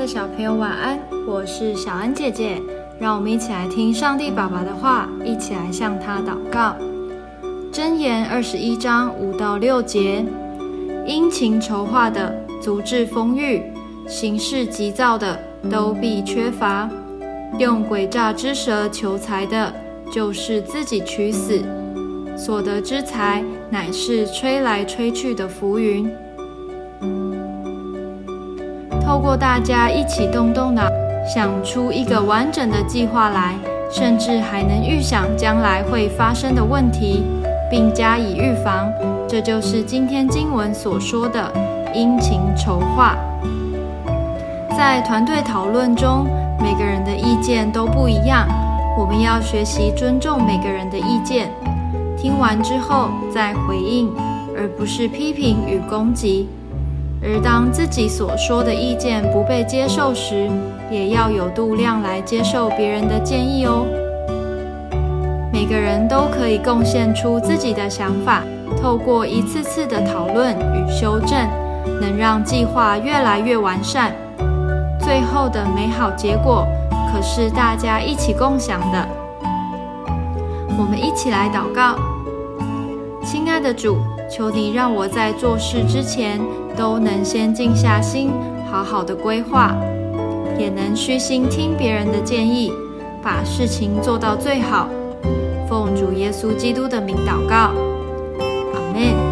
的小朋友晚安，我是小恩姐姐，让我们一起来听上帝爸爸的话，一起来向他祷告。箴言二十一章五到六节：殷勤筹划的足智丰裕，行事急躁的都必缺乏。用诡诈之舌求财的，就是自己取死。所得之财，乃是吹来吹去的浮云。透过大家一起动动脑，想出一个完整的计划来，甚至还能预想将来会发生的问题，并加以预防。这就是今天经文所说的殷勤筹划。在团队讨论中，每个人的意见都不一样，我们要学习尊重每个人的意见，听完之后再回应，而不是批评与攻击。而当自己所说的意见不被接受时，也要有度量来接受别人的建议哦。每个人都可以贡献出自己的想法，透过一次次的讨论与修正，能让计划越来越完善。最后的美好结果，可是大家一起共享的。我们一起来祷告，亲爱的主。求你让我在做事之前都能先静下心，好好的规划，也能虚心听别人的建议，把事情做到最好。奉主耶稣基督的名祷告。阿门